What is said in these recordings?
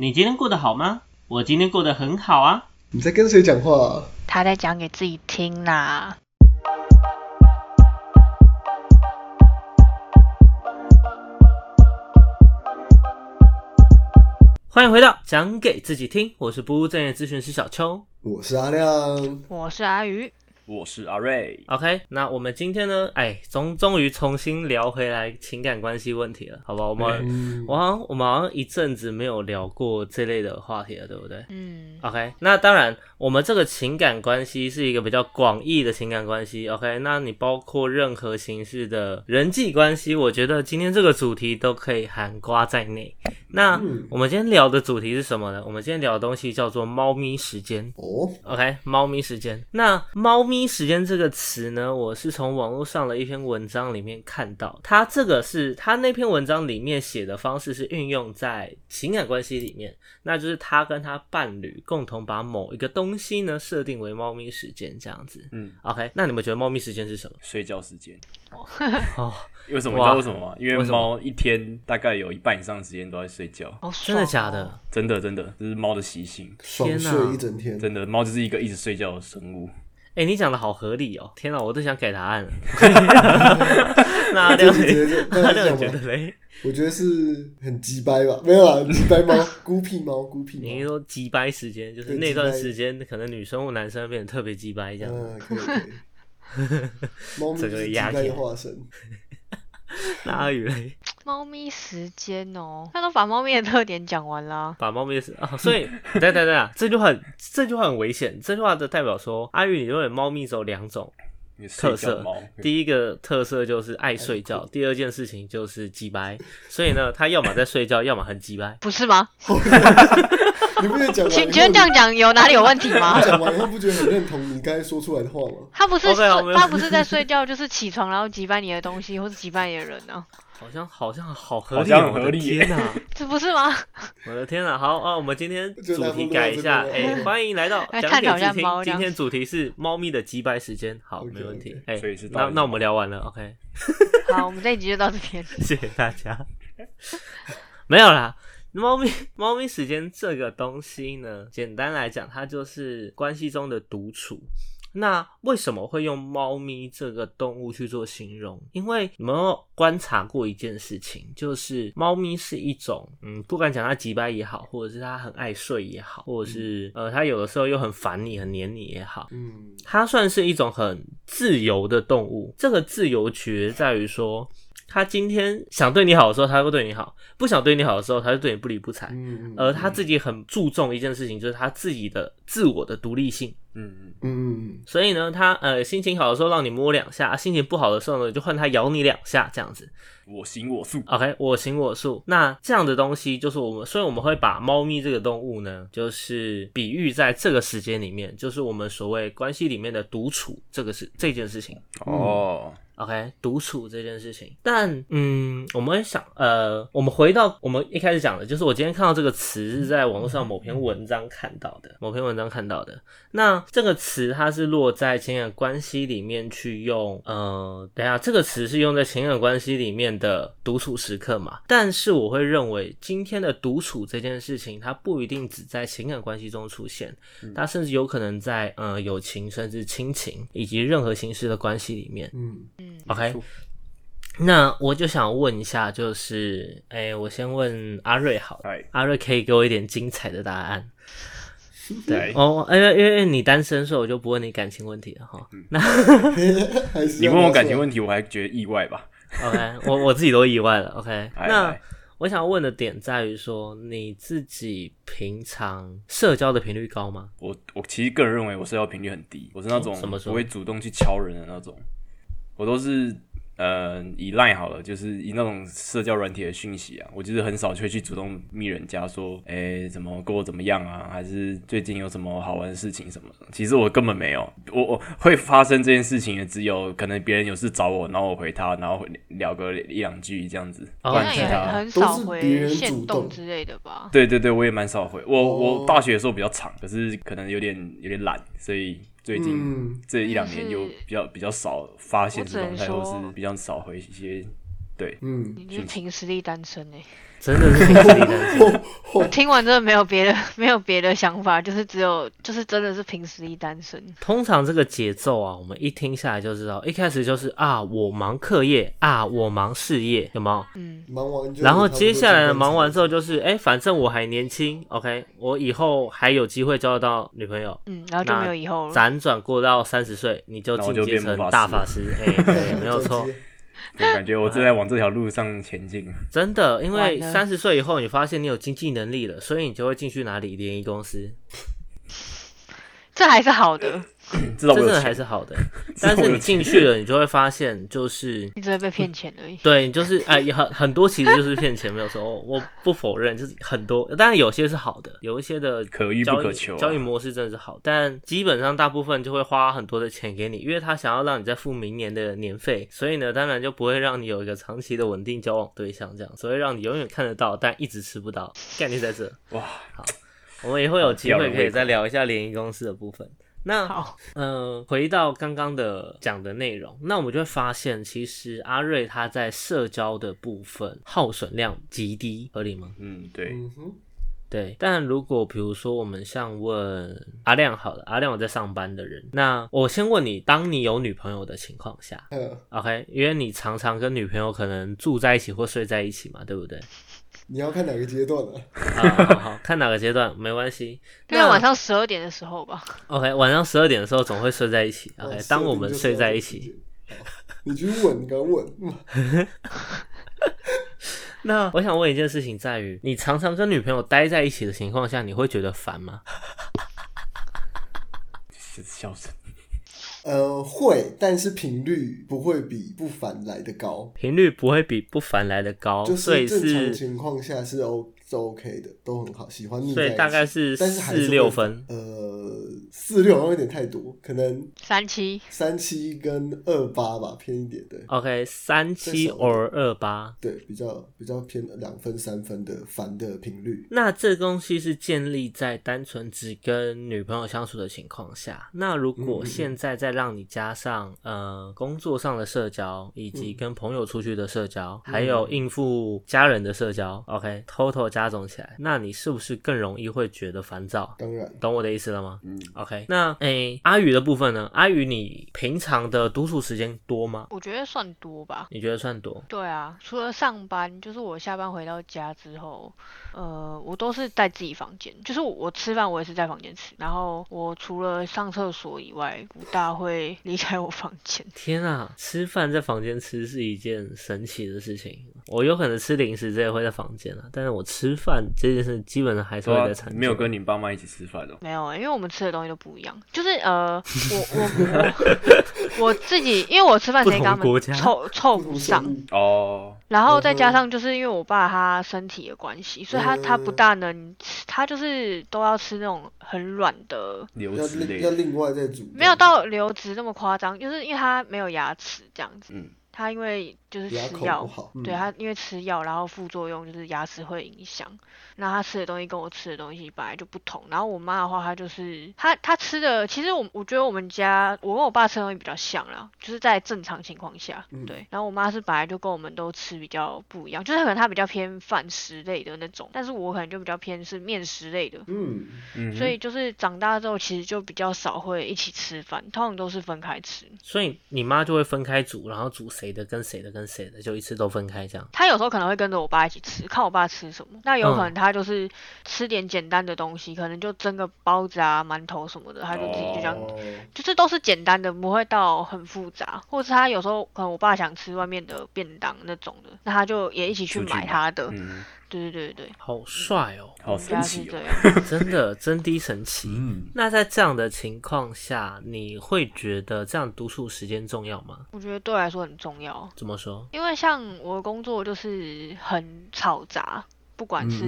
你今天过得好吗？我今天过得很好啊。你在跟谁讲话、啊？他在讲给自己听啦。欢迎回到讲给自己听，我是不务正业咨询师小邱。我是阿亮。我是阿鱼，我是阿瑞，OK，那我们今天呢，哎，终终于重新聊回来情感关系问题了，好吧？我们、嗯，我好像我们好像一阵子没有聊过这类的话题了，对不对？嗯，OK，那当然，我们这个情感关系是一个比较广义的情感关系。OK，那你包括任何形式的人际关系，我觉得今天这个主题都可以涵瓜在内。那嗯我们今天聊的主题是什么呢？我们今天聊的东西叫做“猫咪时间”。哦，OK，猫咪时间。那“猫咪时间”这个词呢，我是从网络上的一篇文章里面看到，它这个是它那篇文章里面写的方式是运用在情感关系里面，那就是他跟他伴侣共同把某一个东西呢设定为猫咪时间这样子。嗯，OK，那你们觉得猫咪时间是什么？睡觉时间。哦，为什么？你哇知道为什么吗？因为猫一天大概有一半以上的时间都在睡觉，哦真的假的？？真的真的，这是猫的习性。天哪睡一整天。真的，猫就是一个一直睡觉的生物。哎、你讲的好合理哦！天哪，我都想改答案了。那阿亮这，直接就阿亮。觉得嘞？我觉得是很鸡掰吧？没有啊，鸡掰 猫，孤僻猫，孤僻你。说鸡掰时间，就是那段时间，可能女生或男生变得特别鸡掰这样。嗯，可以可以。猫是鸡掰个压起来的化身。那阿宇嘞，猫咪时间哦，他都把猫咪的特点讲完了。把猫咪的时啊，所以 等等等啊，这句话很这句话很危险。这句话的代表说，阿宇，你认为猫咪只有两种特色，第一个特色就是爱睡觉，第二件事情就是鸡白。所以呢，他要么在睡觉，要么很鸡白。不是吗？你不觉得讲？请请问这样讲有哪里有问题吗你？讲完以后不觉得很认同你刚才说出来的话吗？他不是他不是在睡觉，就是起床然后击败你的东西，或是击败你的人呢、好像好像好合理哦，我的天哪！这不是吗？我的天呐，好啊，我们今天主题改一下，这个哎、欢迎来到 讲来探讨一下给自听。猫这样今天主题是猫咪的击败时间，好没问题是那那我们聊完了，OK，好，我们这一集就到这边。谢谢大家。没有啦，猫咪猫咪时间这个东西呢，简单来讲，它就是关系中的独处。那为什么会用猫咪这个动物去做形容？因为你们有观察过一件事情，就是猫咪是一种，嗯，不管讲它急掰也好，或者是它很爱睡也好，或者是呃，它有的时候又很烦你、很黏你也好，嗯，它算是一种很自由的动物。这个自由取决在于说，它今天想对你好的时候，他会对你好；不想对你好的时候，他就对你不理不睬。嗯，而他自己很注重一件事情，就是他自己的自我的独立性。嗯嗯，嗯，所以呢，他呃心情好的时候让你摸两下，心情不好的时候呢，就换他咬你两下，这样子。我行我素。OK，我行我素。那这样的东西就是我们，所以我们会把猫咪这个动物呢，就是比喻在这个时间里面，就是我们所谓关系里面的独处这个是这件事情。哦，OK，独处这件事情，但嗯，我们想，呃，我们回到我们一开始讲的，就是我今天看到这个词是在网络上某篇文章看到的，某篇文章看到的。那这个词它是落在情感关系里面去用，呃，等一下这个词是用在情感关系里面的独处时刻嘛？但是我会认为今天的独处这件事情，它不一定只在情感关系中出现，它甚至有可能在呃友情甚至亲情以及任何形式的关系里面。嗯，OK，那我就想问一下，就是，哎、我先问阿瑞好了，哎，阿瑞可以给我一点精彩的答案。对，哦，因为因为你单身，所以我就不问你感情问题了哈。那还 是你问我感情，问题，我还觉得意外吧？OK，我我自己都意外了。OK，哎那哎我想问的点在于说，你自己平常社交的频率高吗？我我其实个人认为我社交频率很低，我是那种哦怎么说不会主动去敲人的那种，我都是呃以 line 好了，就是以那种社交软体的讯息啊，我就是很少会去主动密人家说，哎、怎么过得怎么样啊，还是最近有什么好玩的事情什么的。其实我根本没有，我我会发生这件事情的只有可能别人有事找我，然后我回他，然后聊个一两句这样子，哦不好像也然其他。很少都是别人回线主动动之类的吧？对对对，我也蛮少回。我、哦我大学的时候比较长，可是可能有点有点懒，所以最近嗯。这一两年又比较比较少发现这种态，我只能说或是比较少回一些对，嗯，你是凭实力单身哎、真的是凭实力单身。我听完真的没有别的，没有别的想法，就是只有，就是真的是凭实力单身。通常这个节奏啊，我们一听下来就知道，一开始就是啊，我忙课业啊，我忙事业，有没有？嗯，忙完就然后接下来呢忙完之后，就是，哎、反正我还年轻，OK，我以后还有机会交得到女朋友。嗯，然后就没有以后了。辗转过到三十岁，你就进阶成大法师，哎、对，没有错。我感觉我正在往这条路上前进。真的，因为三十岁以后，你发现你有经济能力了，所以你就会进去哪里联谊公司，这还是好的，真的还。是好的。但是你进去了，你就会发现，就是你只会被骗钱而已。对你就是哎，也很很多其实就是骗钱，没有错，我我不否认，就是很多，当然有些是好的，有一些的可遇不交易可求啊交易模式真的是好，但基本上大部分就会花很多的钱给你，因为他想要让你再付明年的年费，所以呢，当然就不会让你有一个长期的稳定交往对象，这样，所以让你永远看得到，但一直吃不到，概念在这。哇，我们也会有机会可以再聊一下联谊公司的部分。那好，嗯，回到刚刚的讲的内容，那我们就会发现，其实阿瑞他在社交的部分耗损量极低，合理吗？嗯，对，嗯哼，对。但如果比如说我们像问阿亮好了，阿亮我在上班的人，那我先问你，当你有女朋友的情况下嗯，，OK，因为你常常跟女朋友可能住在一起或睡在一起嘛，对不对？你要看哪个阶段啊？啊，好好，看哪个阶段没关系。那大概晚上十二点的时候吧。OK，晚上十二点的时候总会睡在一起。OK，、哦当我们睡在一，起，你去问，你敢问？吗 那我想问一件事情，在于你常常跟女朋友待在一起的情况下，你会觉得烦吗？是笑声。呃，会，但是频率不会比不凡来的高，频率不会比不凡来的高，就所以是正常，情况下是 O 是 OK 的，都很好，喜欢腻在一起。所以大概是但是还是四六分。呃，四六好像有点太多，可能三七，三七跟二八吧，偏一点，对 OK，三七 or 二八。对，比较比较偏两分三分的烦的频率。那这东西是建立在单纯只跟女朋友相处的情况下。那如果现在再让你加上呃工作上的社交，以及跟朋友出去的社交，还有应付家人的社交，OK，total 加总起来，那你是不是更容易会觉得烦躁？当然，懂我的意思了吗？嗯，OK，那诶、阿宇的部分呢？阿宇，你平常的独处时间多吗？我觉得算多吧。你觉得算多？对啊，除了上班，就是我下班回到家之后，呃，我都是在自己房间，就是我我吃饭我也是在房间吃，然后我除了上厕所以外，不大会离开我房间。天啊，吃饭在房间吃是一件神奇的事情。我有可能吃零食这也会在房间啊，但是我吃饭这件事基本上还是会在餐桌。没有跟你爸妈一起吃饭哦。没有欸，因为我们吃的东西都不一样。就是呃，我我 我我自己，因为我吃饭时间跟他们凑凑不上哦，然后再加上就是因为我爸他身体的关系，所以他他不嗯大能吃，他就是都要吃那种很软的，流要之类。另要另外再煮，没有到流质那么夸张，就是因为他没有牙齿这样子，嗯，他因为就是吃药，好，对他因为吃药，然后副作用就是牙齿会影响。那他吃的东西跟我吃的东西本来就不同。然后我妈的话，她就是她她吃的，其实我我觉得我们家我跟我爸吃的东西比较像啦，就是在正常情况下，嗯对。然后我妈是本来就跟我们都吃比较不一样，就是可能她比较偏饭食类的那种，但是我可能就比较偏是面食类的。嗯，嗯，所以就是长大之后，其实就比较少会一起吃饭，通常都是分开吃。所以你妈就会分开煮，然后煮谁的跟谁的跟谁的，就一次都分开这样。他有时候可能会跟着我爸一起吃，看我爸吃什么。那有可嗯能他就是吃点简单的东西，可能就蒸个包子啊、馒头什么的，他就自己就这样，哦，就是都是简单的，不会到很复杂。或是他有时候可能我爸想吃外面的便当那种的，那他就也一起去买买他的。嗯，对对对对，好帅哦，好家神奇哦。是这样。真的真的神奇。嗯，那在这样的情况下，你会觉得这样独处时间重要吗？我觉得对我来说很重要，怎么说？因为像我的工作就是很嘈杂，不管是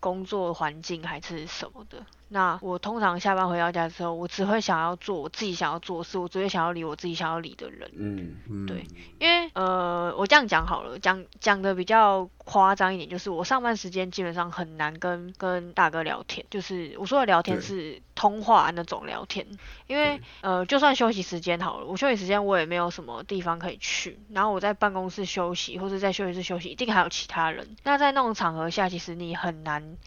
工作环境还是什么的。那我通常下班回到家之后，我只会想要做我自己想要做的事，我只会想要理我自己想要理的人。嗯，嗯，对因为呃，我这样讲好了，讲讲的比较夸张一点，就是我上班时间基本上很难跟跟大哥聊天，就是我说的聊天是通话那种聊天，因为呃，就算休息时间好了，我休息时间我也没有什么地方可以去，然后我在办公室休息或者在休息室休息，一定还有其他人。那在那种场合下，其实你很难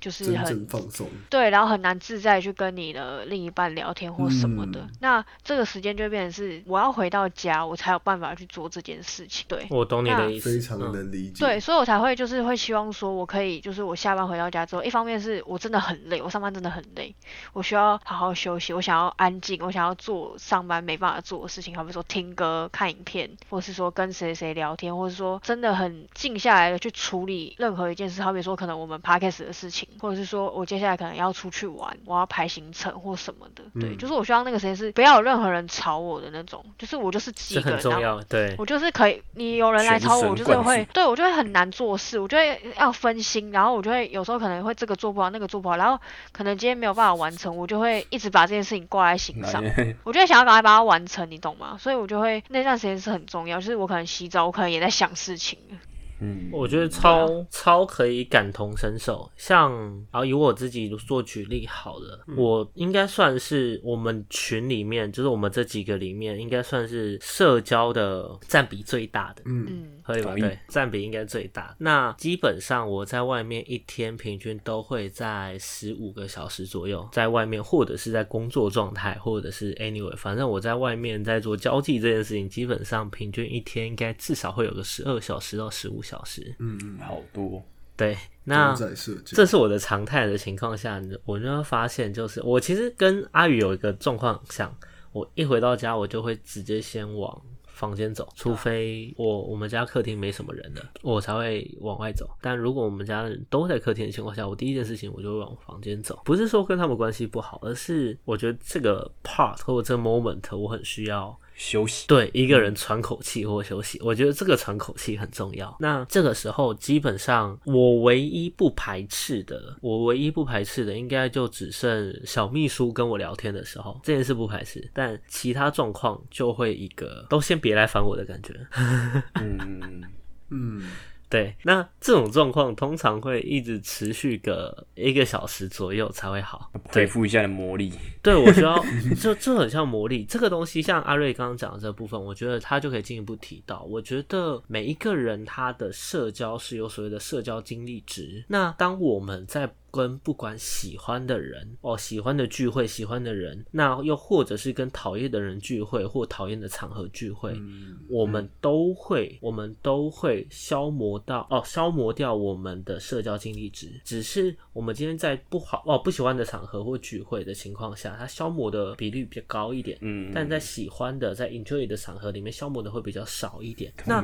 就是很放松。对，然后很难自在去跟你的另一半聊天或什么的。嗯那这个时间就会变成是我要回到家，我才有办法去做这件事情。对。我懂你的意思，非常理解。对，所以我才会就是会希望说，我可以就是我下班回到家之后，一方面是我真的很累，我上班真的很累，我需要好好休息，我想要安静，我想要做上班没办法做的事情，好比说听歌、看影片，或是说跟谁谁聊天，或是说真的很静下来的去处理任何一件事，好比说可能我们 podcast 的事情，或者是说我接下来可能要出去玩，我要排行程或什么的。对，嗯就是我希望那个时间是不要有任何人吵我的那种，就是我就是自己一个人，然后很重要。对，我就是可以，你有人来吵我，我就是会，对我就会很难做事，我就会要分心，然后我就会有时候可能会这个做不好，那个做不好，然后可能今天没有办法完成，我就会一直把这件事情挂在心上，我就会想要赶快把它完成，你懂吗？所以我就会那段时间是很重要，就是我可能洗澡，我可能也在想事情，嗯，我觉得超、超可以感同身受。像啊，以我自己做举例好了，我应该算是我们群里面，就是我们这几个里面，应该算是社交的占比最大的。嗯，嗯，可以吧？对，占比应该最大。那基本上我在外面一天平均都会在十五个小时左右，在外面或者是在工作状态，或者是 anyway，反正我在外面在做交际这件事情，基本上平均一天应该至少会有个十二小时到十五小时。嗯嗯，好多，对，那这是我的常态的情况下，我就会发现，就是我其实跟阿宇有一个状况像，我一回到家，我就会直接先往房间走，除非我我们家客厅没什么人的，我才会往外走。但如果我们家人都在客厅的情况下，我第一件事情我就会往房间走，不是说跟他们关系不好，而是我觉得这个 part 或者这个 moment 我很需要休息，对一个人喘口气或休息，我觉得这个喘口气很重要。那这个时候，基本上我唯一不排斥的，我唯一不排斥的，应该就只剩小秘书跟我聊天的时候，这件事不排斥，但其他状况就会一个都先别来烦我的感觉。嗯，嗯，对，那这种状况通常会一直持续个一个小时左右才会好。恢复一下的魔力，对，我需要，就就很像魔力这个东西，像阿瑞刚刚讲的这部分，我觉得他就可以进一步提到。我觉得每一个人他的社交是有所谓的社交经历值。那当我们在跟不管喜欢的人哦，喜欢的聚会，喜欢的人，那又或者是跟讨厌的人聚会或讨厌的场合聚会，嗯我们都会，我们都会消磨到哦，消磨掉我们的社交经历值。只是我们今天在不好哦不喜欢的场合或聚会的情况下，它消磨的比率比较高一点。嗯，但在喜欢的、在 enjoy 的场合里面，消磨的会比较少一点。那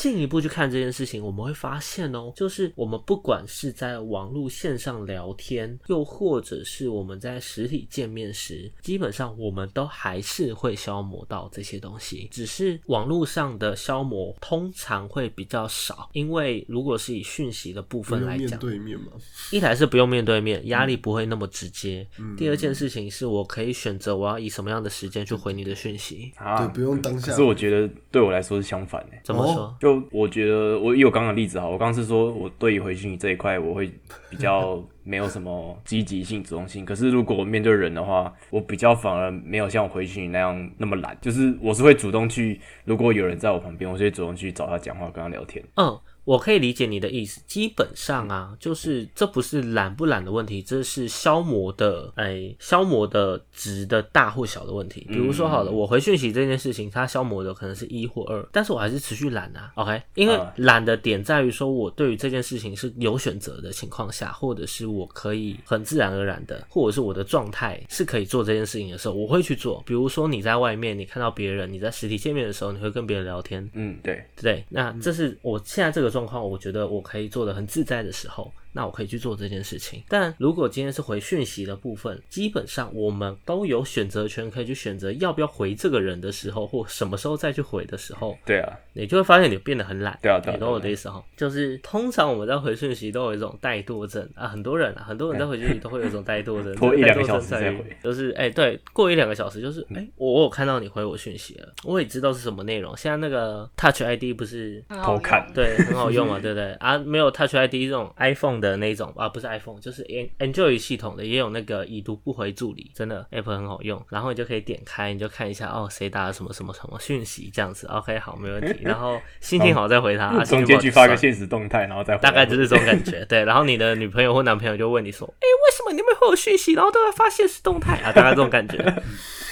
进一步去看这件事情，我们会发现哦，就是我们不管是在网络线上聊天，又或者是我们在实体见面时，基本上我们都还是会消磨到这些东西，只是网络上的消磨通常会比较少，因为如果是以讯息的部分来讲，面对面嘛，一来是不用面对面，压力不会那么直接；第二件事情是我可以选择我要以什么样的时间去回你的讯息。啊，对，不用当下。可是我觉得对我来说是相反的。怎么说？哦我觉得，我有刚刚例子哈，我刚刚是说我对于回讯这一块，我会比较没有什么积极性、主动性。可是如果我面对人的话，我比较反而没有像我回讯那样那么懒，就是我是会主动去，如果有人在我旁边，我就会主动去找他讲话，跟他聊天。嗯，我可以理解你的意思。基本上啊，就是这不是懒不懒的问题，这是消磨的，哎，消磨的值的大或小的问题。比如说，好了，我回讯息这件事情，它消磨的可能是一或二，但是我还是持续懒啊。OK，因为啊懒的点在于说我对于这件事情是有选择的情况下，或者是我可以很自然而然的，或者是我的状态是可以做这件事情的时候，我会去做。比如说你在外面，你看到别人，你在实体见面的时候，你会跟别人聊天，嗯，对，对，那这是我现在这个状况，我觉得我可以做的很自在的时候，那我可以去做这件事情。但如果今天是回讯息的部分，基本上我们都有选择权，可以去选择要不要回这个人的时候，或什么时候再去回的时候，对啊，你就会发现你变得很懒。对啊对啊你懂我的意思哈？就是通常我们在回讯息都有一种怠惰症啊，很多人啊，很多人在回讯息都会有一种怠惰症，拖一两个小时再回就是哎、对，过一两个小时就是哎、我我有看到你回我讯息了，我也知道是什么内容。现在那个 Touch ID 不是偷看对，很好用嘛，对不对？啊，没有 Touch ID 这种 iPhone 的那种啊，不是 iPhone，就是 An- Android 系统的，也有那个已读不回助理，真的 App 很好用。然后你就可以点开，你就看一下哦，谁打了什么什么什么讯息，这样子，OK，好，没问题。然后心情好再回他，中间去发个现实动态，然后再回大概就是这种感觉，对。然后你的女朋友或男朋友就问你说：“哎、为什么你们会有讯息，然后都要发现实动态啊？”大概这种感觉。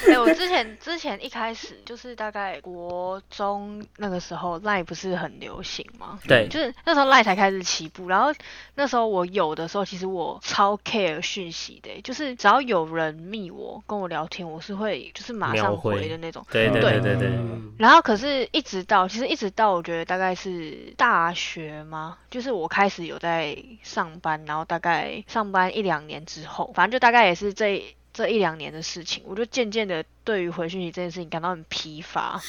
哎、我之前之前一开始就是大概国中那个时候，Line 不是很流行吗？对就是那时候 Line 才开始起步，然后那时候我有的时候，其实我超 care 讯息的、就是只要有人密我跟我聊天，我是会就是马上回回的那种。对对对对对，嗯然后可是，一直到其实一直到我觉得大概是大学吗？就是我开始有在上班，然后大概上班一两年之后，反正就大概也是这这一两年的事情，我就渐渐的对于回讯息这件事情感到很疲乏。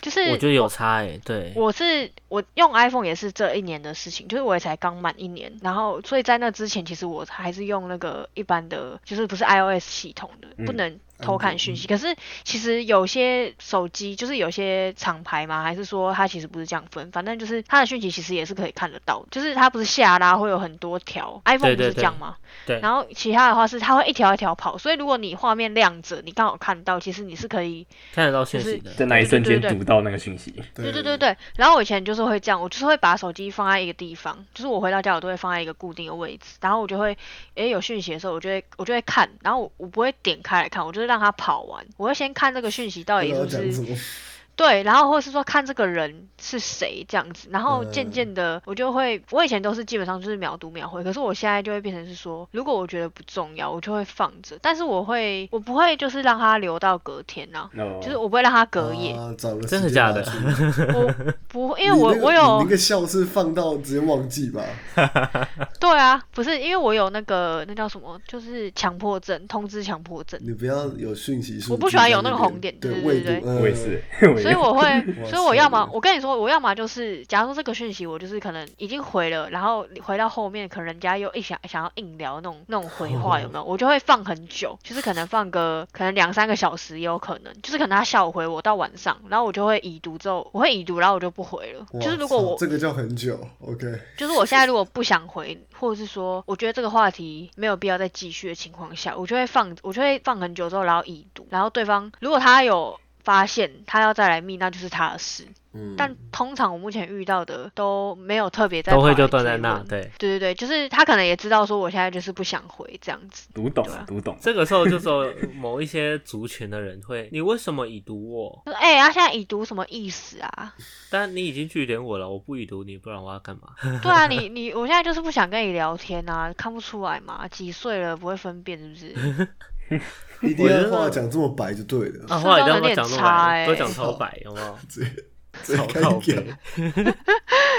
就是我觉得有差哎、对。我是我用 iPhone 也是这一年的事情，就是我也才刚满一年，然后所以在那之前，其实我还是用那个一般的，就是不是 iOS 系统的，不嗯能偷看讯息。可是其实有些手机就是有些厂牌嘛，还是说它其实不是这样分，反正就是它的讯息其实也是可以看得到。的，就是它不是下拉会有很多条，iPhone 不是这样吗？对然后其他的话是它会一条一条跑，所以如果你画面亮着，你刚好看到，其实你是可以看得到讯息的，在那一瞬间读到那个讯息，对对对对，然后我以前就是会这样，我就是会把手机放在一个地方，就是我回到家我都会放在一个固定的位置，然后我就会，诶有讯息的时候，我就会我就会看，然后我我不会点开来看，我就是让他跑完，我要先看这个讯息到底是不是对，然后或者是说看这个人是谁这样子，然后渐嗯。渐的我就会，我以前都是基本上就是秒读秒回，可是我现在就会变成是说，如果我觉得不重要，我就会放着，但是我会我不会就是让它留到隔天呐、哦就是我不会让它隔夜，啊，找个真的假的？我 不会，因为我那个我有你那个笑是放到直接忘记吧？对啊，不是因为我有那个那叫什么，就是强迫症，通知强迫症，你不要有讯息，我不喜欢有那个红点对对对我也是，所以我会，所以我要么我跟你说，我要么就是，假如说这个讯息我就是可能已经回了，然后回到后面，可能人家又一想想要硬聊那种那种回话有没有？我就会放很久，就是可能放个可能两三个小时也有可能，就是可能他下午回我到晚上，然后我就会已读之后，我会已读，然后我就不回了。就是如果我这个叫很久，OK，就是我现在如果不想回，或者是说我觉得这个话题没有必要再继续的情况下，我就会放，我就会放很久之后，然后已读，然后对方如果他有发现他要再来密，那就是他的事。嗯，但通常我目前遇到的都没有特别在都会就断在那，对。对对对，就是他可能也知道说我现在就是不想回这样子。读懂对啊读懂，这个时候就说某一些族群的人会，你为什么已读我？哎，他、现在已读什么意思啊？但你已经拒点我了，我不已读你，不然我要干嘛？对啊，你你我现在就是不想跟你聊天啊，看不出来嘛？几岁了不会分辨是不是？一定要话讲这么白就对了，啊，话一定要有点讲这么差白，都欸讲超白，有没有？直接直接超开靠讲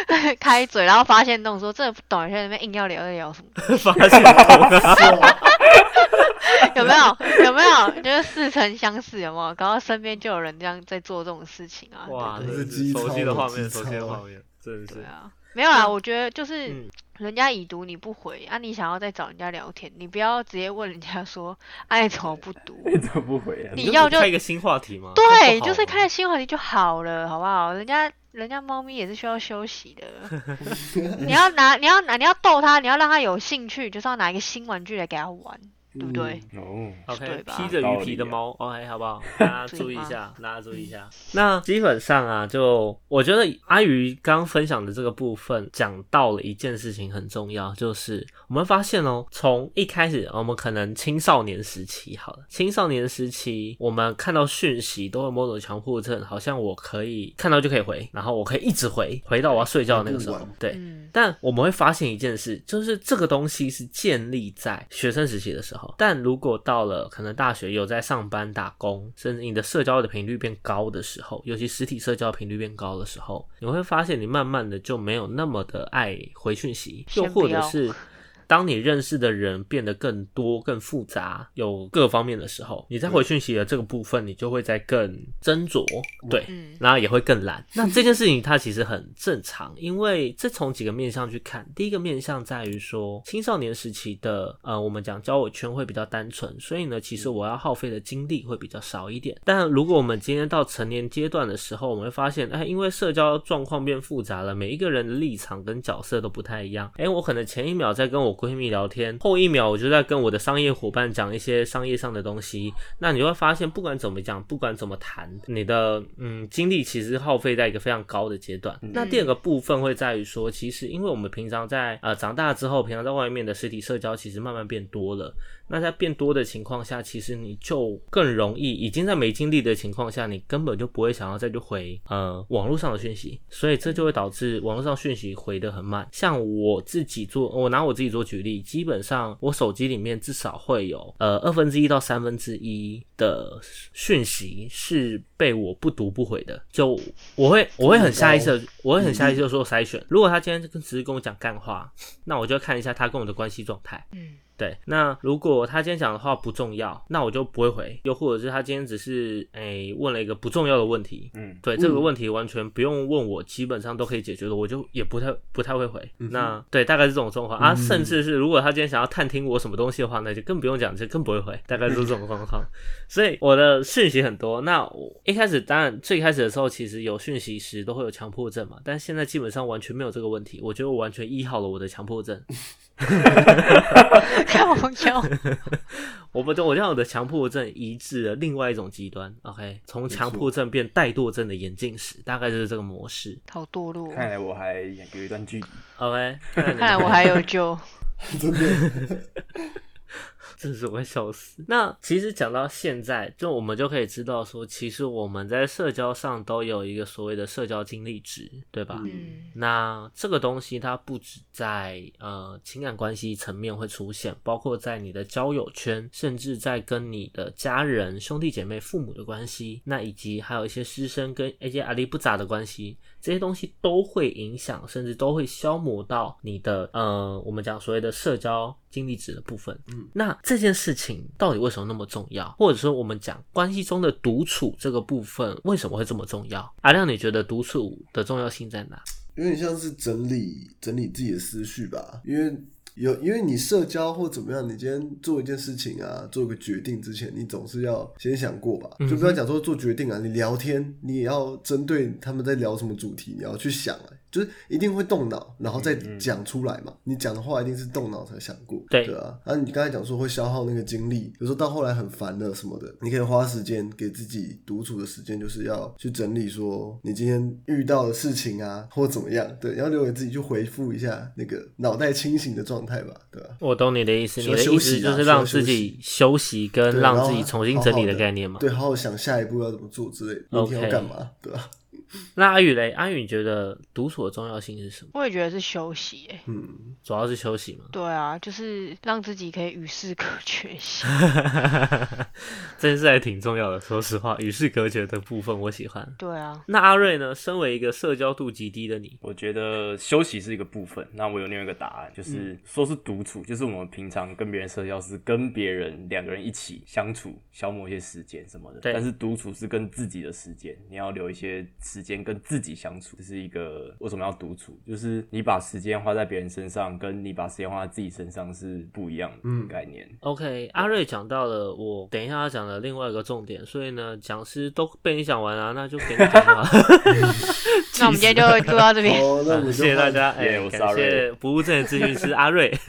背，开嘴，然后发现动说这不懂，现在那边硬要聊在聊什么？发现头有没有？有没有？就是似曾相识，有没有？搞到身边就有人这样在做这种事情啊？哇，对不对真的是熟悉的画面，熟悉的画面，真的是对。啊，没有啦，我觉得就是嗯人家已读你不回啊，你想要再找人家聊天，你不要直接问人家说，哎、你怎么不读？怎么不回啊？你要就开一个新话题吗？对，就是开新话题就好了，好不好？人家人家猫咪也是需要休息的，你要拿你要拿你要逗它，你要让它有兴趣，就是要拿一个新玩具来给它玩，对不对？哦，OK，披着鱼皮的猫，OK，好不好？大家注意一下，大家注意一下。那基本上啊，就我觉得阿鱼刚分享的这个部分，讲到了一件事情很重要，就是我们发现哦，从一开始我们可能青少年时期好了，青少年时期我们看到讯息都会某种强迫症，好像我可以看到就可以回，然后我可以一直回，回到我要睡觉的那个时候对。嗯，但我们会发现一件事，就是这个东西是建立在学生时期的时候。但如果到了可能大学有在上班打工，甚至你的社交的频率变高的时候，尤其实体社交频率变高的时候，你会发现你慢慢的就没有那么的爱回讯息，又或者是当你认识的人变得更多、更复杂，有各方面的时候，你在回讯息的这个部分，你就会在更斟酌，对，嗯然后也会更懒。那这件事情它其实很正常，因为这从几个面向去看，第一个面向在于说青少年时期的呃，我们讲交友圈会比较单纯，所以呢，其实我要耗费的精力会比较少一点。但如果我们今天到成年阶段的时候，我们会发现，哎，因为社交状况变复杂了，每一个人的立场跟角色都不太一样。哎，我可能前一秒在跟我闺蜜聊天，后一秒我就在跟我的商业伙伴讲一些商业上的东西。那你会发现，不管怎么讲，不管怎么谈，你的嗯精力其实耗费在一个非常高的阶段。那第二个部分会在于说，其实因为我们平常在呃长大之后，平常在外面的实体社交其实慢慢变多了。那在变多的情况下，其实你就更容易，已经在没精力的情况下，你根本就不会想要再去回呃网络上的讯息，所以这就会导致网络上讯息回得很慢。像我自己做，我拿我自己做举例，基本上我手机里面至少会有呃二分之一到三分之一的讯息是被我不读不回的，就我会我会很下意识地，我会很下意识地说筛选。如果他今天跟只是跟我讲干话，那我就看一下他跟我的关系状态。嗯对，那如果他今天讲的话不重要，那我就不会回；又或者是他今天只是诶、问了一个不重要的问题，嗯，对这个问题完全不用问我，基本上都可以解决的，我就也不太不太会回。那对，大概是这种状况啊，甚至是如果他今天想要探听我什么东西的话，那就更不用讲，就更不会回，大概就是这种状况。所以我的讯息很多。那我一开始当然最开始的时候，其实有讯息时都会有强迫症嘛，但现在基本上完全没有这个问题。我觉得我完全医好了我的强迫症。看 我教，我不，我让我的强迫症移至了另外一种极端。OK，从强迫症变怠惰症的眼镜史，大概就是这个模式。好堕落。看来我还有一段距离。OK，看来我还有救。真的，真是我会笑死。那其实讲到现在，就我们就可以知道说，其实我们在社交上都有一个所谓的社交经历值，对吧？嗯那这个东西它不止在呃情感关系层面会出现，包括在你的交友圈，甚至在跟你的家人、兄弟姐妹、父母的关系，那以及还有一些师生跟一些阿里不杂的关系，这些东西都会影响，甚至都会消磨到你的呃我们讲所谓的社交经历值的部分。嗯，那这件事情到底为什么那么重要？或者说我们讲关系中的独处这个部分为什么会这么重要？阿亮，你觉得独处的重要性在哪？有点像是整理整理自己的思绪吧，因为。有，因为你社交或怎么样，你今天做一件事情啊，做个决定之前，你总是要先想过吧？就不要讲说做决定啊，你聊天，你也要针对他们在聊什么主题，你要去想啊，就是一定会动脑，然后再讲出来嘛。你讲的话一定是动脑才想过，对对啊。然后你刚才讲说会消耗那个精力，有时候到后来很烦了什么的，你可以花时间给自己独处的时间，就是要去整理说你今天遇到的事情啊，或怎么样，对，要留给自己去回复一下那个脑袋清醒的状态吧，对吧、我懂你的意思，你的意休息啊思就是让自己休息跟让自己重新整理好好地概念嘛。对，好好想下一步要怎么做之类的，明天要干嘛，对吧、那阿宇嘞，阿宇你觉得独处的重要性是什么？我也觉得是休息、欸，嗯，主要是休息嘛。对啊，就是让自己可以与世隔绝一下。这件事还挺重要的，说实话，与世隔绝的部分我喜欢。对啊，那阿瑞呢？身为一个社交度极低的你，我觉得休息是一个部分。那我有另外一个答案，就是说是独处，就是我们平常跟别人社交是跟别人两个人一起相处，消磨一些时间什么的。对但是独处是跟自己的时间，你要留一些时间跟自己相处。这是一个为什么要独处？就是你把时间花在别人身上，跟你把时间花在自己身上是不一样的概念。OK，阿瑞讲到了我等一下要讲的另外一个重点，所以呢，讲师都被你讲完了、那就给你讲话。那我们今天就录到这边。好，那我们谢谢大家，哎、感耶我是阿瑞谢不务正业咨询师阿瑞。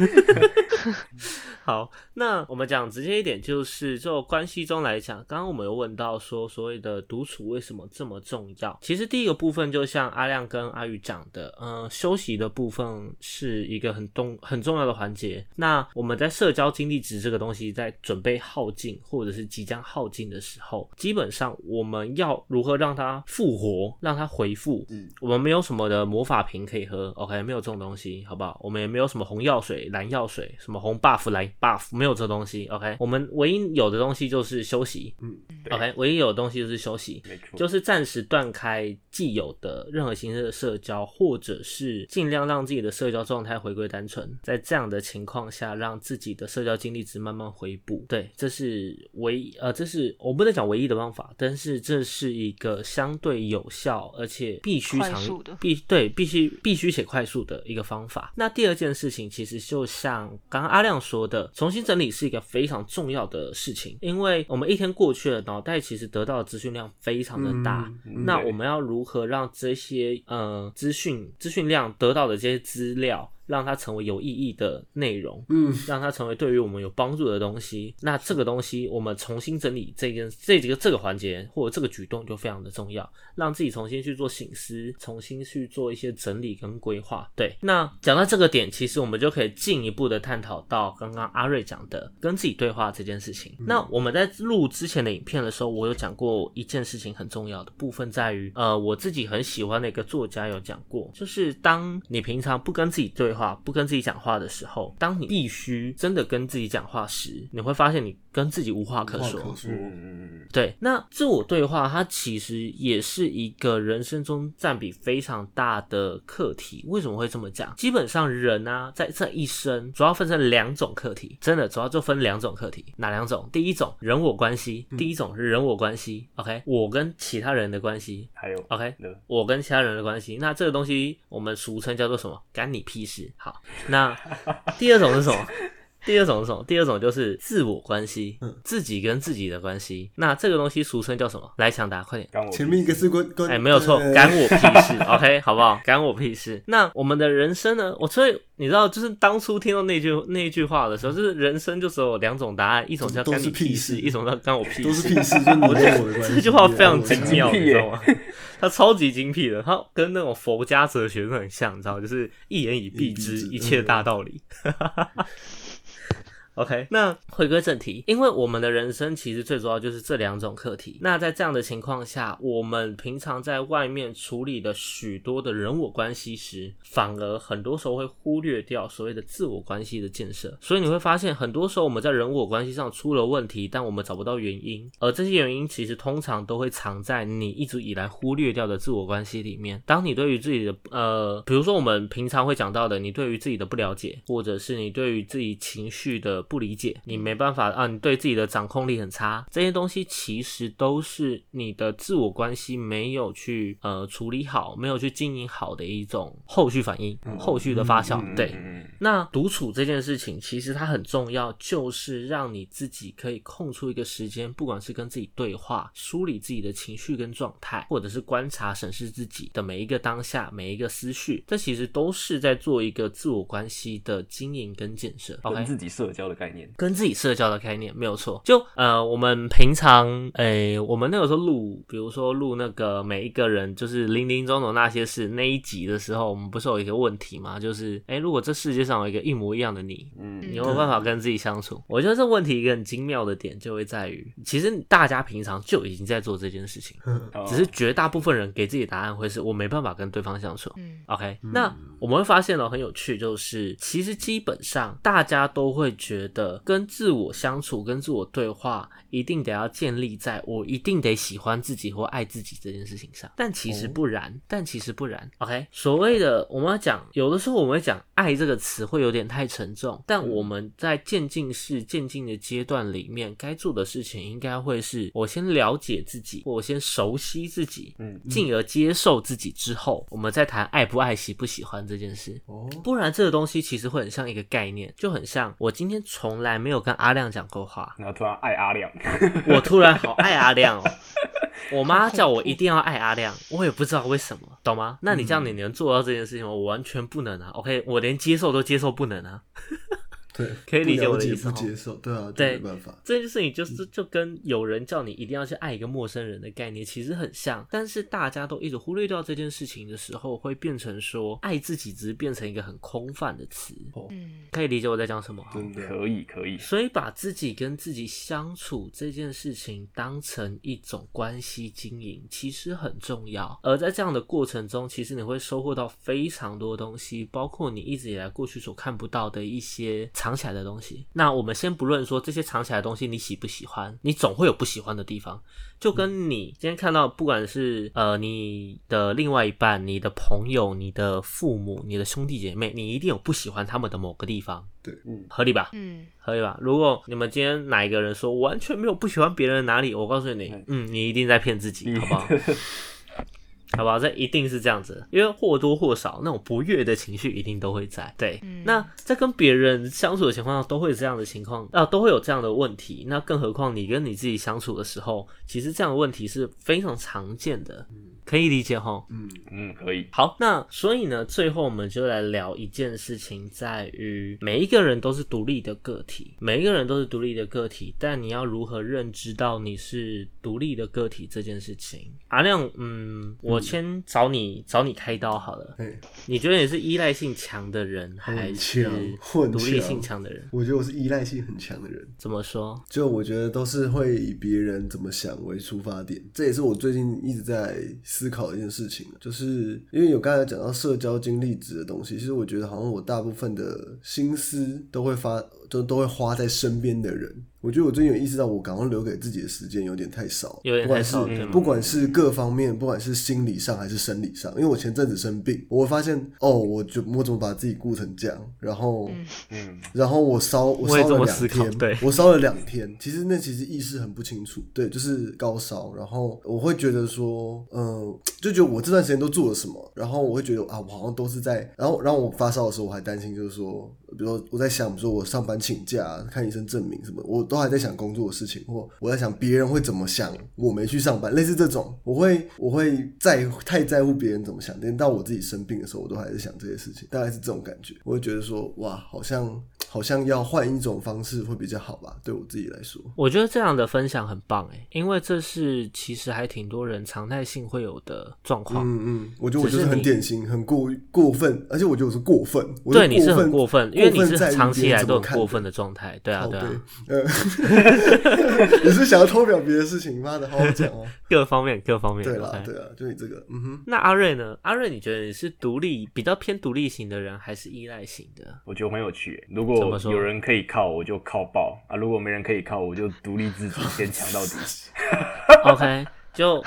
好，那我们讲直接一点，就是就关系中来讲，刚刚我们有问到说，所谓的独处为什么这么重要？其实第一个部分就像阿亮跟阿宇讲的，嗯、休息的部分是一个很重很重要的环节。那我们在社交精力值这个东西在准备耗尽或者是即将耗尽的时候，基本上我们要如何让它复活，让它回复？嗯，我们没有什么的魔法瓶可以喝，OK，没有这种东西，好不好？我们也没有什么红药水、蓝药水，什么红 buff 蓝 buff，没有这东西。OK，我们唯一有的东西就是休息。嗯，OK，唯一有的东西就是休息，没错，就是暂时断开既有的任何形式的社交，或者是尽量让自己的社交状态回归单纯。在这样的情况下，让自己的社交精力值慢慢回补。对，这是唯一呃，这是我不能讲唯一的方法，但是这是一个相对有效而且必须快长的必对必须必须且快速的一个方法。那第二件事情，其实就像刚刚阿亮说的，重新整理是一个非常重要的事情，因为我们一天过去了，脑袋其实得到的资讯量非常的大。嗯那我们要如何让这些呃资讯资讯量得到的这些资料，让它成为有意义的内容？嗯，让它成为对于我们有帮助的东西。那这个东西，我们重新整理这件这几个这个环节或者这个举动就非常的重要，让自己重新去做醒思，重新去做一些整理跟规划。对，那讲到这个点，其实我们就可以进一步的探讨到刚刚阿瑞讲的跟自己对话这件事情。那我们在录之前的影片的时候，我有讲过一件事情很重要的部分在于，呃，我自己很喜欢的一个作家有讲过，就是当你平常不跟自己对话、不跟自己讲话的时候，当你必须真的跟自己讲话时，你会发现你跟自己无话可说。可说，嗯嗯嗯对，那自我对话它其实也是一个人生中占比非常大的课题。为什么会这么讲？基本上人啊，在这一生主要分成两种课题，真的主要就分两种课题。哪两种？第一种人我关系，第一种是人我关系。OK，我跟其他人的关系。还有 OK，我跟其他人的关系，那这个东西我们俗称叫做什么？干你屁事。好，那第二种是什么？第二种是什么？第二种就是自我关系，嗯自己跟自己的关系。那这个东西俗称叫什么？来，抢答，快点！前面一个是关关，哎，没有错，呃干我屁事，OK，好不好？干我屁事。那我们的人生呢？我所以你知道，就是当初听到那句那一句话的时候，就是人生就只有两种答案，一种叫干你都是屁屁事，一种叫干我屁事，都是屁事，就你跟我的关系。这句话非常精精妙，你知道吗？它超级精辟的，它跟那种佛家哲学是很像，你知道吗，就是一言以蔽之，以蔽之一切大道理。OK，那回归正题，因为我们的人生其实最主要就是这两种课题。那在这样的情况下，我们平常在外面处理的许多的人我关系时，反而很多时候会忽略掉所谓的自我关系的建设。所以你会发现，很多时候我们在人我关系上出了问题，但我们找不到原因，而这些原因其实通常都会藏在你一直以来忽略掉的自我关系里面。当你对于自己的呃，比如说我们平常会讲到的，你对于自己的不了解，或者是你对于自己情绪的不理解，你没办法啊，你对自己的掌控力很差，这些东西其实都是你的自我关系没有去呃处理好，没有去经营好的一种后续反应、后续的发酵。嗯对，那独处这件事情，其实它很重要，就是让你自己可以空出一个时间，不管是跟自己对话、梳理自己的情绪跟状态，或者是观察、审视自己的每一个当下、每一个思绪，这其实都是在做一个自我关系的经营跟建设。跟自己社交的概念，跟自己社交的概念没有错。就呃，我们平常诶、我们那个时候录，比如说录那个每一个人就是林林总总那些事那一集的时候，我们不是有一个问题吗？就是诶、如果这世界上有一个一模一样的你，嗯你有没有办法跟自己相处？我觉得这问题一个很精妙的点就会在于，其实大家平常就已经在做这件事情，哦只是绝大部分人给自己的答案会是我没办法跟对方相处。嗯 OK，那我们会发现哦，很有趣，就是其实基本上大家都会觉得跟自我相处、跟自我对话，一定得要建立在我一定得喜欢自己或爱自己这件事情上。但其实不然，但其实不然。OK，所谓的我们要讲，有的时候我们会讲“爱”这个词会有点太沉重，但我们在渐进式、渐进的阶段里面，该做的事情应该会是我先了解自己，或我先熟悉自己，嗯进而接受自己之后，我们再谈爱不爱、喜不喜欢这件事。哦，不然这个东西其实会很像一个概念，就很像我今天从来没有跟阿亮讲过话，然后突然爱阿亮，我突然好爱阿亮哦。我妈叫我一定要爱阿亮，我也不知道为什么，懂吗？那你这样你能做到这件事情吗？我完全不能啊。OK，我连接受都接受不能啊。对，可以理解我的意思哦不接受，对啊，对没办法。这件事情就是就跟有人叫你一定要去爱一个陌生人的概念其实很像，但是大家都一直忽略掉这件事情的时候，会变成说爱自己只是变成一个很空泛的词。嗯可以理解我在讲什么哈？真的，可以可以，所以把自己跟自己相处这件事情当成一种关系经营，其实很重要。而在这样的过程中，其实你会收获到非常多东西，包括你一直以来过去所看不到的一些藏起来的东西。那我们先不论说这些藏起来的东西你喜不喜欢，你总会有不喜欢的地方。就跟你今天看到，不管是呃你的另外一半、你的朋友、你的父母、你的兄弟姐妹，你一定有不喜欢他们的某个地方，对，嗯，合理吧？嗯，合理吧？如果你们今天哪一个人说完全没有不喜欢别人哪里，我告诉你，嗯，你一定在骗自己，好不好？好不好？这一定是这样子，因为或多或少那种不悦的情绪一定都会在。对，那在跟别人相处的情况下，都会有这样的情况啊，都会有这样的问题。那更何况你跟你自己相处的时候，其实这样的问题是非常常见的。可以理解哈，嗯嗯，可以。好，那所以呢，最后我们就来聊一件事情，在于每一个人都是独立的个体，每一个人都是独立的个体，但你要如何认知到你是独立的个体这件事情？阿亮，嗯，我先找你找你开刀好了。哎，你觉得你是依赖性强的人，还是独立性强的人？我觉得我是依赖性很强的人，怎么说？就我觉得都是会以别人怎么想为出发点，这也是我最近一直在思考一件事情，就是因为有刚才讲到社交经历值的东西，其实我觉得好像我大部分的心思都会发，就都会花在身边的人。我觉得我最近有意识到，我刚刚留给自己的时间有点太少，有点不管是太少对不管是各方面，不管是心理上还是生理上，因为我前阵子生病，我会发现哦，我就我怎么把自己顾成这样，然后嗯，然后我烧我烧了两天，对我烧了两天。其实那其实意识很不清楚，对，就是高烧。然后我会觉得说，嗯、就觉得我这段时间都做了什么，然后我会觉得啊，我好像都是在，然后然后我发烧的时候，我还担心，就是说，比如说我在想，比如说我上班请假、看医生证明什么，我都还在想工作的事情，或我在想别人会怎么想我没去上班，类似这种，我会我会在太在乎别人怎么想，等到我自己生病的时候，我都还在想这些事情，大概是这种感觉。我会觉得说，哇，好像好像要换一种方式会比较好吧，对我自己来说。我觉得这样的分享很棒诶，因为这是其实还挺多人常态性会有的状况。嗯嗯，我觉得我就是很典型，很过过分，而且我觉得我是过分，对，你是很过分，因为你是在长期以来都别人怎么看很过分的状态。对啊，对啊，你是想要偷表别的事情，妈的，好好讲哦。各方面各方面。对啦对啊，就你这个，嗯哼，那阿瑞呢？阿瑞，你觉得你是独立比较偏独立型的人，还是依赖型的？我觉得很有趣。如果有人可以靠，我就靠爆啊；如果没人可以靠，我就独立自主，先强到底。OK，就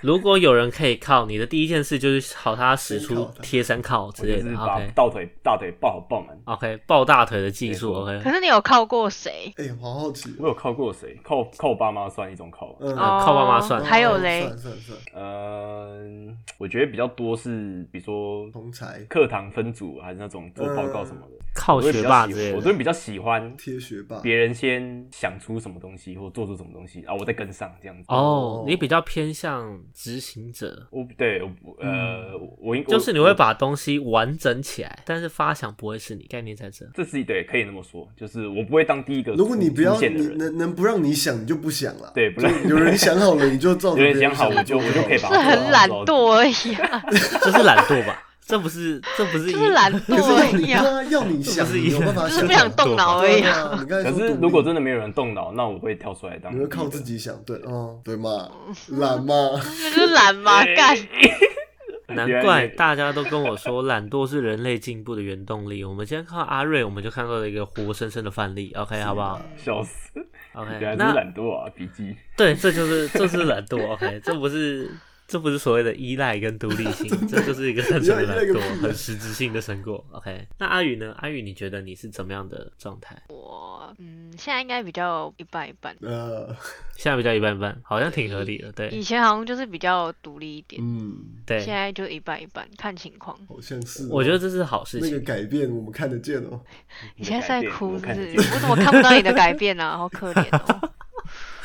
如果有人可以靠，你的第一件事就是朝他使出贴身靠之我类的。把 OK 大腿大腿抱好抱满。OK，抱大腿的技术。OK，可是你有靠过谁？哎，好好奇我有靠过谁？靠靠我爸妈算一种靠。嗯，呃靠爸妈算哦还有哦嘞算算算，嗯，我觉得比较多是，比如说同才课堂分组，还是那种做报告什么的。靠学霸之类的。这边比较喜欢贴学霸，别人先想出什么东西或做出什么东西啊，我再跟上这样子。哦哦，你比较偏向执行者，我对我呃，我应就是你会把东西完整起来，但是发想不会是你，概念在这。这是对，可以那么说，就是我不会当第一个如果你不要你能能不让你想，你就不想了。对不就让有人想好了，你就照着别人有人想好，我就我就可以把是它做很懒惰而已啊，这是懒惰吧？这不是，这不是依就是懒惰 是要你而已啊，要你想，这不是你有办法就是想，不想动脑而已啊。对啊。你刚才可是如果真的没有人动脑，那我会跳出来当。你会靠自。己想，对，哦，对嘛，懒嘛，那就是懒嘛，干。难怪大家都跟我说，懒惰是人类进步的原动力。我们今天看到阿瑞，我们就看到了一个活生生的范例。OK，好不好笑死！？OK，那懒惰啊，笔记。对，这就是这是懒惰。OK，这不是这不是所谓的依赖跟独立性，这就是一个单纯的很实质性的成果。OK，那阿宇呢？阿宇，你觉得你是怎么样的状态？我嗯，现在应该比较一半一半，呃，现在比较一半一半，好像挺合理的。对以前好像就是比较独立一点，嗯，对现，在就一半一半，看情况。好像是哦。我觉得这是好事情。那个改变我们看得见哦。你现在是在哭是不是？我怎么看不到你的改变啊？好可怜哦。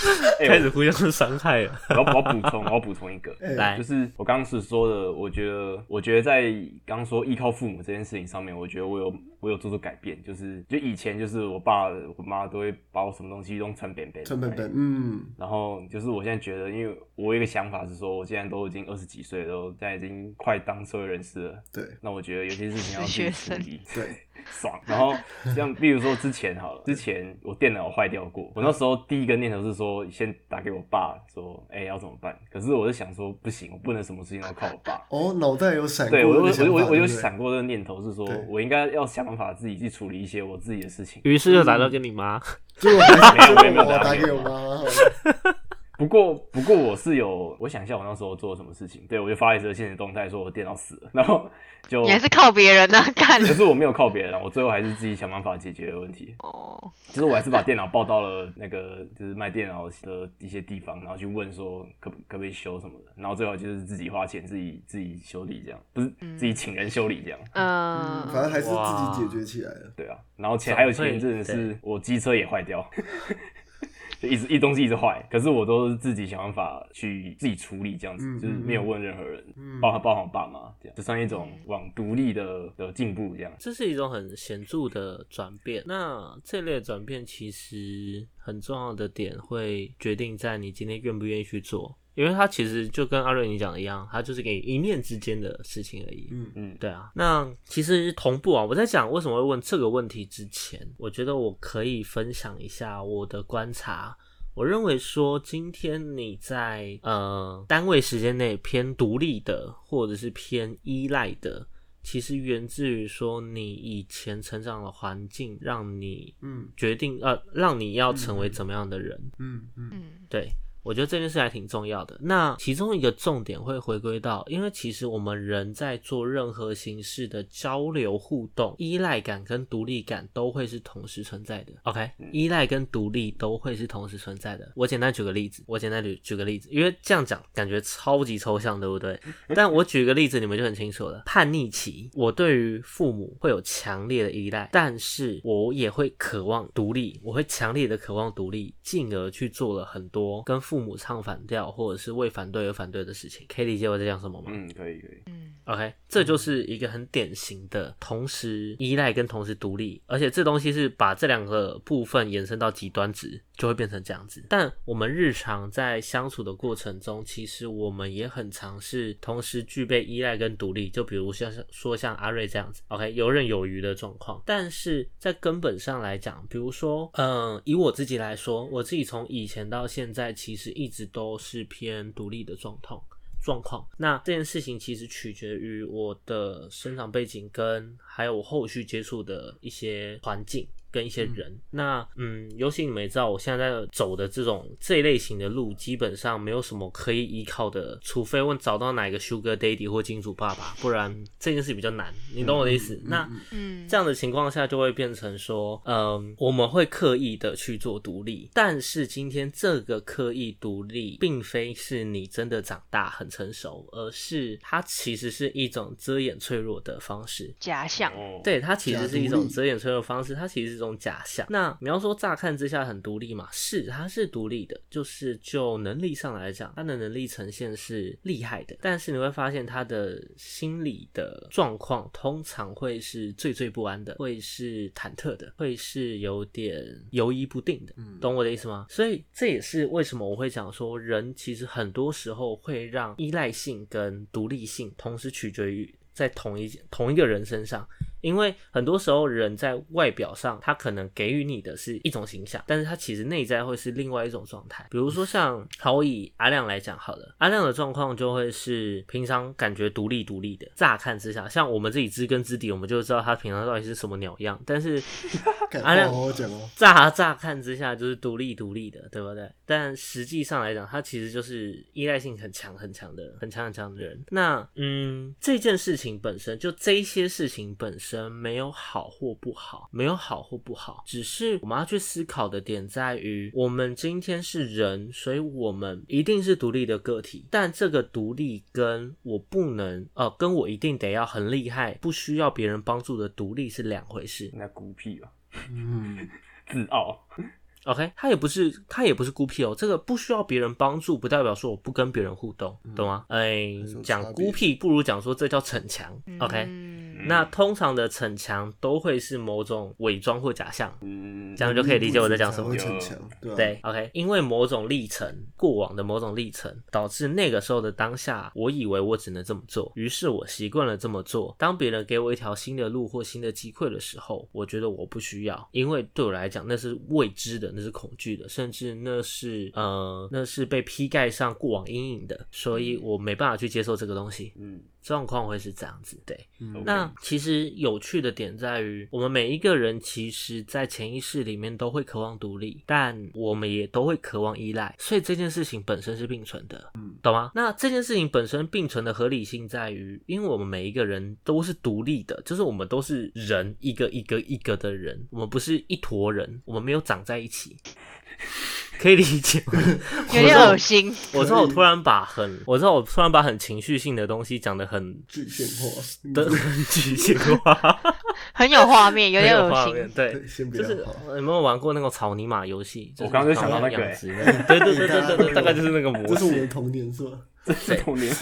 哎开始互相伤害了。我要我要补充，我要补充一个，哎。来。就是我刚刚是说的，我觉得，我觉得在刚刚说依靠父母这件事情上面，我觉得我有我有做出改变，就是就以前就是我爸我妈都会把我什么东西都穿扁扁，陈本本，嗯，然后就是我现在觉得，因为我有一个想法是说，我现在都已经二十几岁了，都现在已经快当社会人士了，对。那我觉得有些事情要自己学生处理，对，爽。然后像比如说之前好了，之前我电脑坏掉过，我那时候第一个念头是说，先打给我爸说，哎、要怎么办？可是我就想说，不行，我不能什么事情都靠我爸。哦，脑袋有闪过对我，我我我我就对不对闪过这个念头，是说我应该要想办法自己去处理一些我自己的事情。于是就打到给你妈，结果还没有我也没有打打给给我妈，不过，不过我是有，我想一下我那时候做了什么事情。对我就发了一则现实动态，说我电脑死了，然后就，你还是靠别人呢、啊，看可是我没有靠别人啊，我最后还是自己想办法解决的问题。哦，就是我还是把电脑抱到了那个就是卖电脑的一些地方，然后去问说可不可不可以修什么的，然后最后就是自己花钱自己自己修理这样，不是自己请人修理这样。嗯，反正还是自己解决起来了。对啊，然后前还有前一阵子是我机车也坏掉，就一直一东西一直坏，可是我都是自己想办法去自己处理这样子，嗯就是没有问任何人，包含包含我爸妈这样，这算一种往独立的的进步这样。这是一种很显著的转变。那这类转变其实很重要的点会决定在你今天愿不愿意去做，因为它其实就跟阿瑞你讲的一样，它就是给一念之间的事情而已。嗯嗯，对啊，那其实同步啊，我在讲为什么会问这个问题之前，我觉得我可以分享一下我的观察。我认为说，今天你在呃单位时间内偏独立的，或者是偏依赖的，其实源自于说你以前成长的环境，让你嗯决定呃，让你要成为怎么样的人。嗯嗯嗯对，我觉得这件事还挺重要的。那其中一个重点会回归到，因为其实我们人在做任何形式的交流互动，依赖感跟独立感都会是同时存在的。OK，依赖跟独立都会是同时存在的。我简单举个例子，我简单举举个例子，因为这样讲感觉超级抽象，对不对？但我举个例子，你们就很清楚了。叛逆期，我对于父母会有强烈的依赖，但是我也会渴望独立，我会强烈的渴望独立，进而去做了很多跟父母唱反调或者是为反对而反对的事情。可以理解我在讲什么吗？嗯，可以可以，嗯 OK，这就是一个很典型的同时依赖跟同时独立，而且这东西是把这两个部分延伸到极端值，就会变成这样子。但我们日常在相处的过程中，其实我们也很尝试同时具备依赖跟独立，就比如像说像阿瑞这样子，OK，游刃有余的状况。但是在根本上来讲，比如说，嗯，以我自己来说，我自己从以前到现在，其实一直都是偏独立的状况。状况。那这件事情其实取决于我的生长背景跟还有我后续接触的一些环境。跟一些人，那嗯，尤其你们也知道，我现在在走的这种这一类型的路，基本上没有什么可以依靠的，除非问找到哪个 Sugar Daddy 或金主爸爸，不然这件事比较难。你懂我的意思？那嗯，这样的情况下，就会变成说，嗯，我们会刻意的去做独立，但是今天这个刻意独立，并非是你真的长大很成熟，而是它其实是一种遮掩脆弱的方式。假象，哦，对，它其实是一种遮掩脆弱的方式，它其实是一种假象。那你要说乍看之下很独立嘛，是，它是独立的，就是就能力上来讲，它的能力呈现是厉害的，但是你会发现他的心理的状况通常会是惴惴不安的，会是忐忑的，会是有点犹疑不定的，懂我的意思吗？所以这也是为什么我会讲说，人其实很多时候会让依赖性跟独立性同时取决于在同一同一个人身上。因为很多时候人在外表上，他可能给予你的是一种形象，但是他其实内在会是另外一种状态。比如说像 好以阿亮来讲好了，阿亮的状况就会是平常感觉独立独立的，乍看之下，像我们自己知根知底，我们就知道他平常到底是什么鸟样。但是 阿亮。乍乍看之下就是独立独立的，对不对？但实际上来讲，他其实就是依赖性很强很强的、很强很强的人。那嗯，这件事情本身就这些事情本身没有好或不好，没有好或不好，只是我们要去思考的点在于，我们今天是人，所以我们一定是独立的个体。但这个独立跟我不能呃，跟我一定得要很厉害，不需要别人帮助的独立是两回事。那孤僻啊，嗯，自傲，OK，他也不是他也不是孤僻哦，这个不需要别人帮助，不代表说我不跟别人互动，懂吗？哎讲孤僻不如讲说这叫逞强。OK，嗯，那通常的逞强都会是某种伪装或假象，嗯，这样就可以理解我在讲什么。逞强，对，OK，因为某种历程，过往的某种历程，导致那个时候的当下，我以为我只能这么做，于是我习惯了这么做。当别人给我一条新的路或新的机会的时候，我觉得我不需要，因为对我来讲那是未知的，那是恐惧的，甚至那是呃那是被披盖上过往阴影的，所以我没办法去接受这个东西。嗯，状况会是这样子。对，嗯那其实有趣的点在于，我们每一个人其实，在潜意识里面都会渴望独立，但我们也都会渴望依赖，所以这件事情本身是并存的，嗯懂吗？那这件事情本身并存的合理性在于，因为我们每一个人都是独立的，就是我们都是人，一个一个一个的人，我们不是一坨人，我们没有长在一起。可以理解？有点恶心。我知道我突然把很，我知道我突然把很情绪性的东西讲的很具象化，的 很具象化，很有画面，有点恶心。对，就是。有没有玩过那个草泥马游戏？就是我刚刚就想到那个养殖的对对对对对对，大概就是那个模这是我的。童年是吧？这是童年。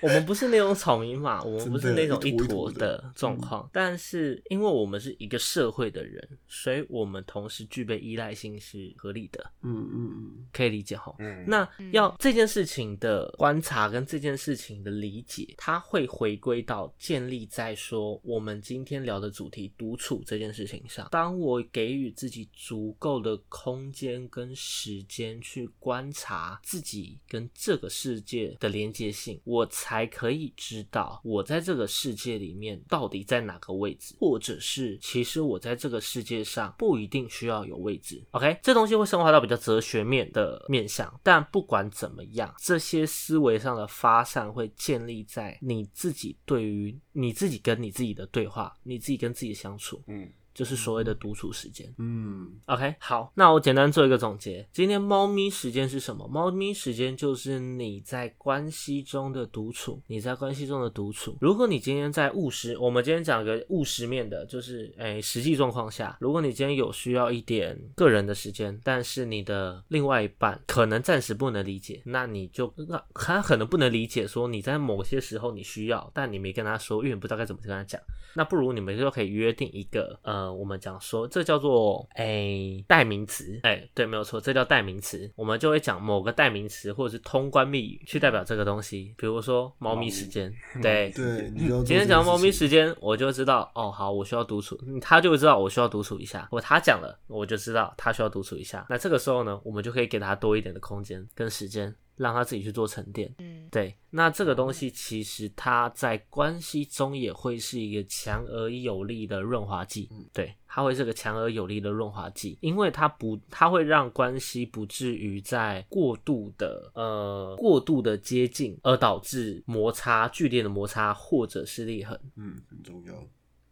我们不是那种草泥马，我们不是那种一坨的的状况，但是因为我们是一个社会的人，所以我们同时具备依赖性是合理的，嗯嗯嗯，可以理解哈。嗯，那要这件事情的观察跟这件事情的理解，它会回归到建立在说我们今天聊的主题独处这件事情上。当我给予自己足够的空间跟时间去观察自己跟这个世界的连接性，我才才可以知道我在这个世界里面到底在哪个位置，或者是其实我在这个世界上不一定需要有位置。OK，这东西会升华到比较哲学面的面向，但不管怎么样，这些思维上的发散会建立在你自己对于你自己跟你自己的对话，你自己跟自己相处，嗯，就是所谓的独处时间。嗯，OK，好，那我简单做一个总结。今天猫咪时间是什么？猫咪时间就是你在关系中的独处，你在关系中的独处。如果你今天在务实，我们今天讲个务实面的，就是诶、实际状况下，如果你今天有需要一点个人的时间，但是你的另外一半可能暂时不能理解，那你就那他可能不能理解说你在某些时候你需要，但你没跟他说，因为你不知道该怎么跟他讲。那不如你们就可以约定一个，呃，我们讲说这叫做诶代名词，哎，对，没有错，这叫代名词。我们就会讲某个代名词或者是通关密语去代表这个东西，比如说猫咪时间，对。对，今天讲到猫咪时间，我就知道哦，好，我需要独处，嗯他就会知道我需要独处一下。我他讲了，我就知道他需要独处一下。那这个时候呢，我们就可以给他多一点的空间跟时间，让他自己去做沉淀。嗯，对，那这个东西其实它在关系中也会是一个强而有力的润滑剂，嗯对，它会是个强而有力的润滑剂，因为它不，它会让关系不至于在过度的呃过度的接近，而导致摩擦剧烈的摩擦或者是裂痕。嗯，很重要。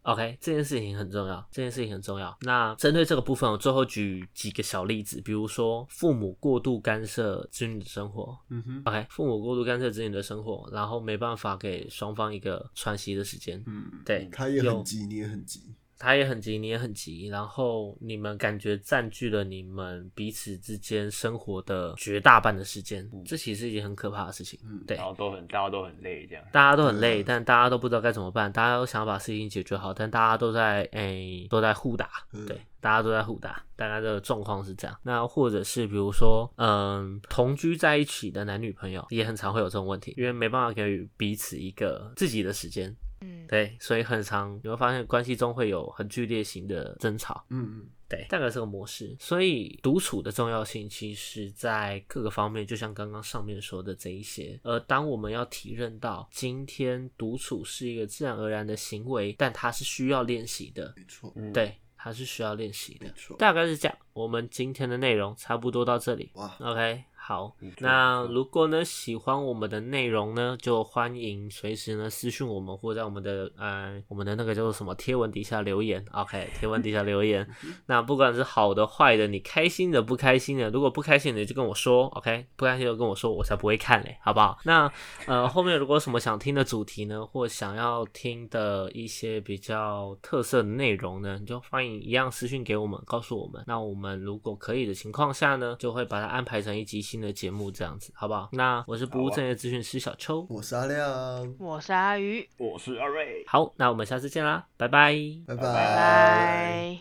OK，这件事情很重要，这件事情很重要。那针对这个部分，我最后举几个小例子，比如说父母过度干涉子女的生活，嗯哼，OK，父母过度干涉子女的生活，然后没办法给双方一个喘息的时间。嗯，对，他也很急，你也很急。他也很急，你也很急，然后你们感觉占据了你们彼此之间生活的绝大半的时间，这其实是一件很可怕的事情。嗯对然，后都很大家都很累这样。大家都很累，但大家都不知道该怎么办，大家都想要把事情解决好，但大家都在诶、都在互打，嗯对，大家都在互打，大家的状况是这样。那或者是比如说，嗯，同居在一起的男女朋友也很常会有这种问题，因为没办法给予彼此一个自己的时间，嗯，对，所以很常你会发现关系中会有很剧烈型的争吵。嗯嗯，对，大概是个模式。所以独处的重要性，其实在各个方面，就像刚刚上面说的这一些。而当我们要体认到今天独处是一个自然而然的行为，但它是需要练习的，没错，嗯，对，它是需要练习的没。错。大概是这样。我们今天的内容差不多到这里。哇，OK，好，那如果呢喜欢我们的内容呢，就欢迎随时呢私讯我们，或在我们的呃我们的那个叫做什么贴文底下留言。OK，贴文底下留言。那不管是好的坏的，你开心的不开心的，如果不开心的就跟我说，OK，不开心就跟我说，我才不会看嘞，好不好？那呃 后面如果有什么想听的主题呢，或想要听的一些比较特色的内容呢，你就欢迎一样私讯给我们，告诉我们。那我们如果可以的情况下呢，就会把它安排成一集新的节目，这样子，好不好？那我是不务正业咨询师小邱，我是阿亮，我是阿鱼，我是阿瑞。好，那我们下次见啦，拜拜。拜拜拜。